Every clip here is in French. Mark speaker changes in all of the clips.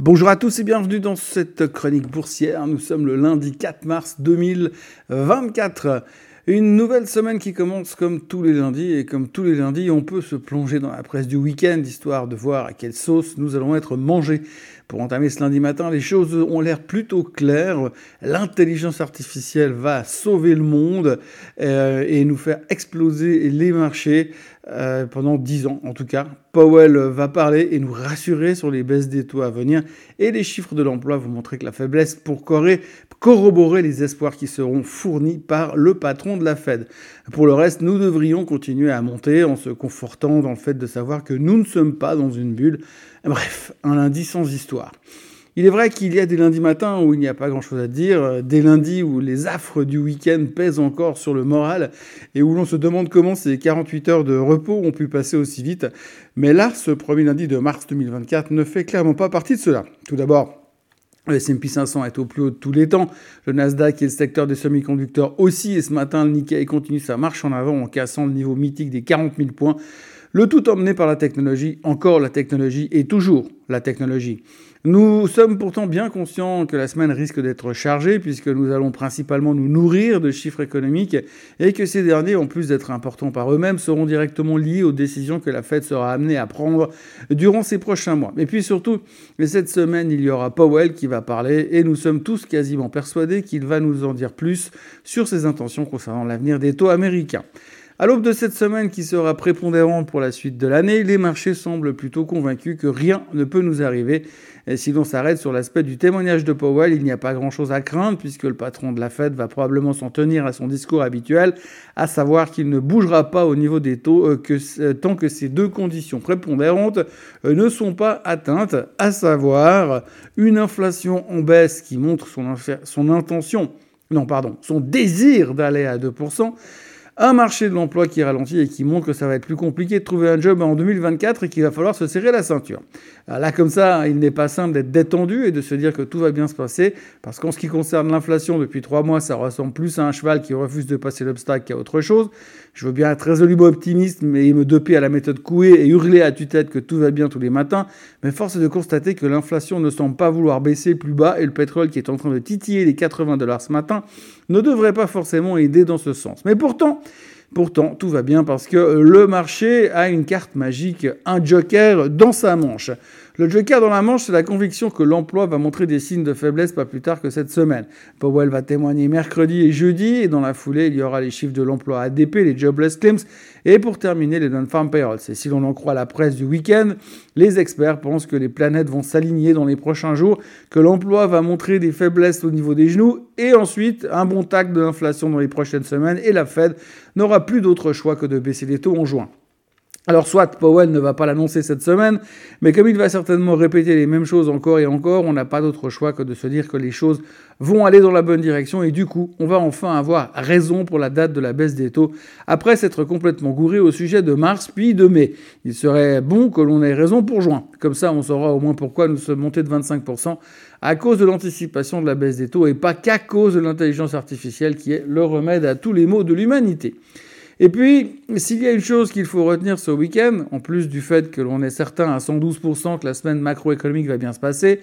Speaker 1: Bonjour à tous et bienvenue dans cette chronique boursière. Nous sommes le lundi 4 mars 2024. Une nouvelle semaine qui commence comme tous les lundis et comme tous les lundis, on peut se plonger dans la presse du week-end histoire de voir à quelle sauce nous allons être mangés. Pour entamer ce lundi matin, les choses ont l'air plutôt claires. L'intelligence artificielle va sauver le monde euh, et nous faire exploser les marchés euh, pendant 10 ans en tout cas. Powell va parler et nous rassurer sur les baisses des taux à venir et les chiffres de l'emploi vont montrer que la faiblesse pour corroborer les espoirs qui seront fournis par le patron de la Fed. Pour le reste, nous devrions continuer à monter en se confortant dans le fait de savoir que nous ne sommes pas dans une bulle. Bref, un lundi sans histoire. Il est vrai qu'il y a des lundis matins où il n'y a pas grand-chose à dire, des lundis où les affres du week-end pèsent encore sur le moral et où l'on se demande comment ces 48 heures de repos ont pu passer aussi vite. Mais là, ce premier lundi de mars 2024 ne fait clairement pas partie de cela. Tout d'abord, le S&P 500 est au plus haut de tous les temps. Le Nasdaq et le secteur des semi-conducteurs aussi. Et ce matin, le Nikkei continue sa marche en avant en cassant le niveau mythique des 40 000 points. Le tout emmené par la technologie, encore la technologie et toujours la technologie. Nous sommes pourtant bien conscients que la semaine risque d'être chargée puisque nous allons principalement nous nourrir de chiffres économiques et que ces derniers, en plus d'être importants par eux-mêmes, seront directement liés aux décisions que la Fed sera amenée à prendre durant ces prochains mois. Et puis surtout, cette semaine, il y aura Powell qui va parler et nous sommes tous quasiment persuadés qu'il va nous en dire plus sur ses intentions concernant l'avenir des taux américains. À l'aube de cette semaine qui sera prépondérante pour la suite de l'année, les marchés semblent plutôt convaincus que rien ne peut nous arriver. Si l'on s'arrête sur l'aspect du témoignage de Powell, il n'y a pas grand-chose à craindre puisque le patron de la Fed va probablement s'en tenir à son discours habituel, à savoir qu'il ne bougera pas au niveau des taux euh, euh, tant que ces deux conditions prépondérantes euh, ne sont pas atteintes, à savoir une inflation en baisse qui montre son, son intention, non pardon, son désir d'aller à 2%, un marché de l'emploi qui ralentit et qui montre que ça va être plus compliqué de trouver un job en 2024 et qu'il va falloir se serrer la ceinture. Là, comme ça, il n'est pas simple d'être détendu et de se dire que tout va bien se passer, parce qu'en ce qui concerne l'inflation, depuis trois mois, ça ressemble plus à un cheval qui refuse de passer l'obstacle qu'à autre chose. Je veux bien être résolument optimiste, mais me doper à la méthode Coué et hurler à tue-tête que tout va bien tous les matins, mais force est de constater que l'inflation ne semble pas vouloir baisser plus bas et le pétrole qui est en train de titiller les 80 dollars ce matin ne devrait pas forcément aider dans ce sens. Mais pourtant, Pourtant, tout va bien parce que le marché a une carte magique, un joker dans sa manche. Le joker dans la manche, c'est la conviction que l'emploi va montrer des signes de faiblesse pas plus tard que cette semaine. Powell va témoigner mercredi et jeudi, et dans la foulée, il y aura les chiffres de l'emploi ADP, les jobless claims, et pour terminer, les non-farm payrolls. Et si l'on en croit la presse du week-end, les experts pensent que les planètes vont s'aligner dans les prochains jours, que l'emploi va montrer des faiblesses au niveau des genoux, et ensuite un bon tac de l'inflation dans les prochaines semaines, et la Fed n'aura plus d'autre choix que de baisser les taux en juin. Alors soit Powell ne va pas l'annoncer cette semaine, mais comme il va certainement répéter les mêmes choses encore et encore, on n'a pas d'autre choix que de se dire que les choses vont aller dans la bonne direction et du coup, on va enfin avoir raison pour la date de la baisse des taux, après s'être complètement gouré au sujet de mars puis de mai. Il serait bon que l'on ait raison pour juin. Comme ça, on saura au moins pourquoi nous sommes montés de 25% à cause de l'anticipation de la baisse des taux et pas qu'à cause de l'intelligence artificielle qui est le remède à tous les maux de l'humanité. Et puis, s'il y a une chose qu'il faut retenir ce week-end, en plus du fait que l'on est certain à 112% que la semaine macroéconomique va bien se passer,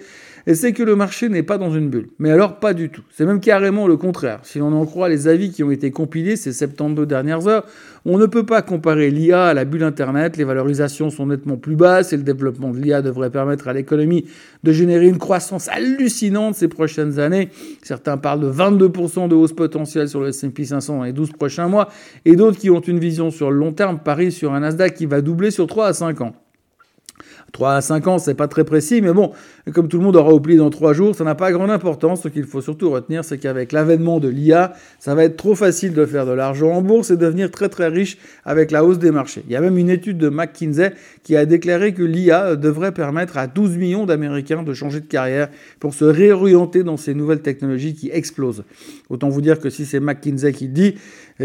Speaker 1: c'est que le marché n'est pas dans une bulle. Mais alors, pas du tout. C'est même carrément le contraire. Si l'on en croit les avis qui ont été compilés ces 72 dernières heures, on ne peut pas comparer l'IA à la bulle Internet. Les valorisations sont nettement plus basses et le développement de l'IA devrait permettre à l'économie de générer une croissance hallucinante ces prochaines années. Certains parlent de 22% de hausse potentielle sur le S&P 500 dans les 12 prochains mois et d'autres qui ont une vision sur le long terme parient sur un Nasdaq qui va doubler sur 3 à 5 ans. 3 à 5 ans, c'est pas très précis, mais bon, comme tout le monde aura oublié dans 3 jours, ça n'a pas grande importance. Ce qu'il faut surtout retenir, c'est qu'avec l'avènement de l'IA, ça va être trop facile de faire de l'argent en bourse et devenir très très riche avec la hausse des marchés. Il y a même une étude de McKinsey qui a déclaré que l'IA devrait permettre à 12 millions d'Américains de changer de carrière pour se réorienter dans ces nouvelles technologies qui explosent. Autant vous dire que si c'est McKinsey qui dit,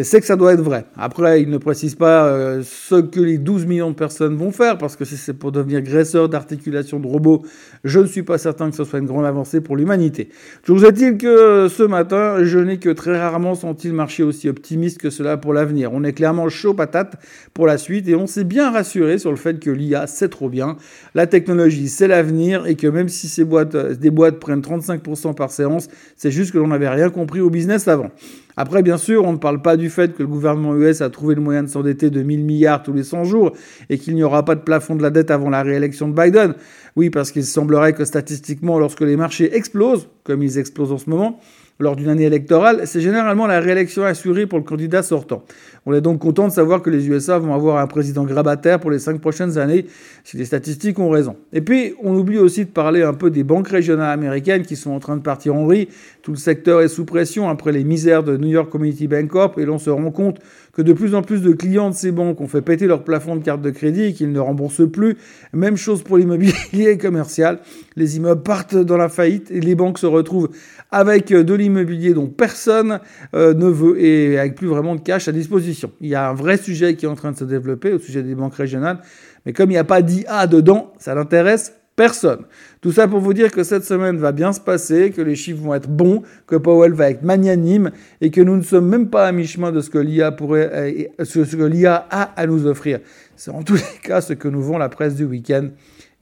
Speaker 1: c'est que ça doit être vrai. Après, il ne précise pas euh, ce que les 12 millions de personnes vont faire, parce que si c'est pour devenir d'articulation de robots, je ne suis pas certain que ce soit une grande avancée pour l'humanité. Toujours est-il que euh, ce matin, je n'ai que très rarement senti le marché aussi optimiste que cela pour l'avenir. On est clairement chaud patate pour la suite, et on s'est bien rassuré sur le fait que l'IA, c'est trop bien, la technologie, c'est l'avenir, et que même si ces boîtes, euh, des boîtes prennent 35% par séance, c'est juste que l'on n'avait rien compris au business avant. Après, bien sûr, on ne parle pas du fait que le gouvernement US a trouvé le moyen de s'endetter de 1000 milliards tous les 100 jours et qu'il n'y aura pas de plafond de la dette avant la réélection de Biden. Oui, parce qu'il semblerait que statistiquement, lorsque les marchés explosent, comme ils explosent en ce moment, lors d'une année électorale, c'est généralement la réélection assurée pour le candidat sortant. On est donc content de savoir que les USA vont avoir un président grabataire pour les cinq prochaines années, si les statistiques ont raison. Et puis, on oublie aussi de parler un peu des banques régionales américaines qui sont en train de partir en riz. Tout le secteur est sous pression après les misères de New York Community Bank Corp et l'on se rend compte que de plus en plus de clients de ces banques ont fait péter leur plafond de carte de crédit et qu'ils ne remboursent plus. Même chose pour l'immobilier commercial. Les immeubles partent dans la faillite et les banques se retrouvent avec de l'immobilier dont personne euh, ne veut et avec plus vraiment de cash à disposition. Il y a un vrai sujet qui est en train de se développer au sujet des banques régionales, mais comme il n'y a pas d'IA dedans, ça n'intéresse personne. Tout ça pour vous dire que cette semaine va bien se passer, que les chiffres vont être bons, que Powell va être magnanime et que nous ne sommes même pas à mi-chemin de ce que l'IA pourrait, euh, ce que l'IA a à nous offrir. C'est en tous les cas ce que nous vend la presse du week-end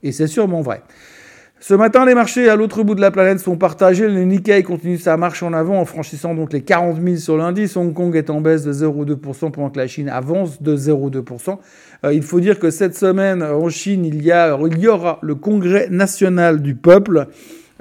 Speaker 1: et c'est sûrement vrai. Ce matin, les marchés à l'autre bout de la planète sont partagés. Le Nikkei continue sa marche en avant en franchissant donc les 40 000 sur l'indice. Hong Kong est en baisse de 0,2% pendant que la Chine avance de 0,2%. Euh, il faut dire que cette semaine, en Chine, il y, a, il y aura le Congrès national du peuple.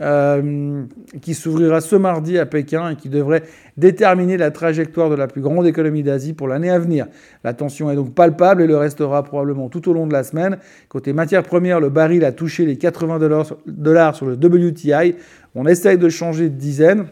Speaker 1: Euh, qui s'ouvrira ce mardi à Pékin et qui devrait déterminer la trajectoire de la plus grande économie d'Asie pour l'année à venir. La tension est donc palpable et le restera probablement tout au long de la semaine. Côté matières premières, le baril a touché les 80 dollars sur le WTI. On essaye de changer de dizaine.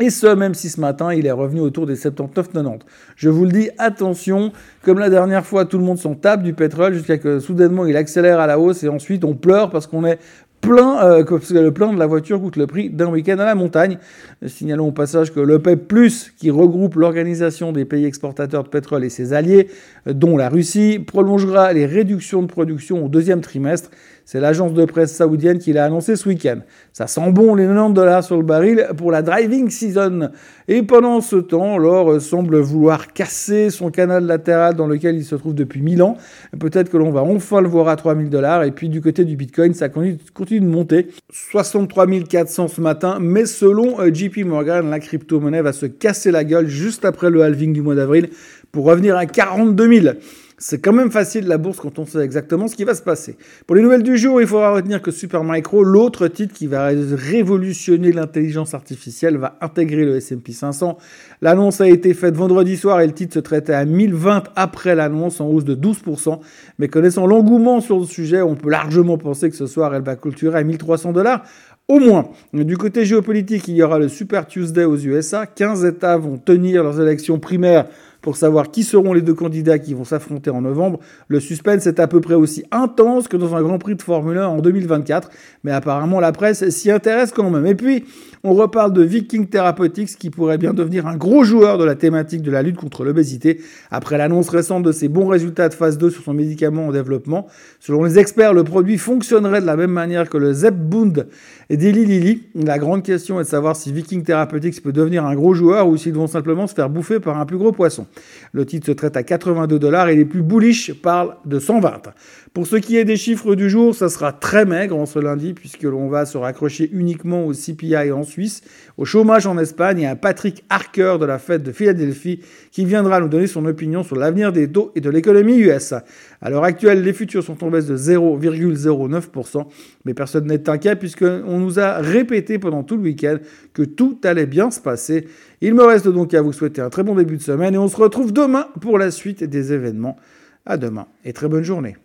Speaker 1: Et ce, même si ce matin, il est revenu autour des 79,90. Je vous le dis, attention, comme la dernière fois, tout le monde s'en tape du pétrole jusqu'à que soudainement il accélère à la hausse et ensuite on pleure parce qu'on est euh, le plein de la voiture coûte le prix d'un week-end à la montagne. Signalons au passage que l'OPEP+, qui regroupe l'organisation des pays exportateurs de pétrole et ses alliés, dont la Russie, prolongera les réductions de production au deuxième trimestre. C'est l'agence de presse saoudienne qui l'a annoncé ce week-end. Ça sent bon les 90 dollars sur le baril pour la driving season. Et pendant ce temps, l'or semble vouloir casser son canal latéral dans lequel il se trouve depuis 1000 ans. Peut-être que l'on va enfin le voir à 3000 dollars. Et puis du côté du Bitcoin, ça continue de monter. 63 400 ce matin. Mais selon euh, JP Morgan, la crypto-monnaie va se casser la gueule juste après le halving du mois d'avril pour revenir à 42 000. C'est quand même facile la bourse quand on sait exactement ce qui va se passer. Pour les nouvelles du jour, il faudra retenir que Supermicro, l'autre titre qui va révolutionner l'intelligence artificielle, va intégrer le S&P 500. L'annonce a été faite vendredi soir et le titre se traitait à 1020 après l'annonce en hausse de 12%. Mais connaissant l'engouement sur le sujet, on peut largement penser que ce soir, elle va clôturer à 1300 dollars. Au moins, du côté géopolitique, il y aura le Super Tuesday aux USA. 15 États vont tenir leurs élections primaires pour savoir qui seront les deux candidats qui vont s'affronter en novembre. Le suspense est à peu près aussi intense que dans un Grand Prix de Formule 1 en 2024, mais apparemment la presse s'y intéresse quand même. Et puis, on reparle de Viking Therapeutics qui pourrait bien devenir un gros joueur de la thématique de la lutte contre l'obésité après l'annonce récente de ses bons résultats de phase 2 sur son médicament en développement. Selon les experts, le produit fonctionnerait de la même manière que le Zepbound et Deli Lilly. La grande question est de savoir si Viking Therapeutics peut devenir un gros joueur ou s'ils vont simplement se faire bouffer par un plus gros poisson. Le titre se traite à 82 dollars et les plus bullish parlent de 120. Pour ce qui est des chiffres du jour, ça sera très maigre en ce lundi puisque l'on va se raccrocher uniquement au CPI en Suisse, au chômage en Espagne et à Patrick Harker de la fête de Philadelphie qui viendra nous donner son opinion sur l'avenir des taux et de l'économie US. À l'heure actuelle, les futurs sont en baisse de 0,09%, mais personne n'est inquiet puisqu'on nous a répété pendant tout le week-end que tout allait bien se passer. Il me reste donc à vous souhaiter un très bon début de semaine et on se retrouve demain pour la suite des événements. À demain et très bonne journée.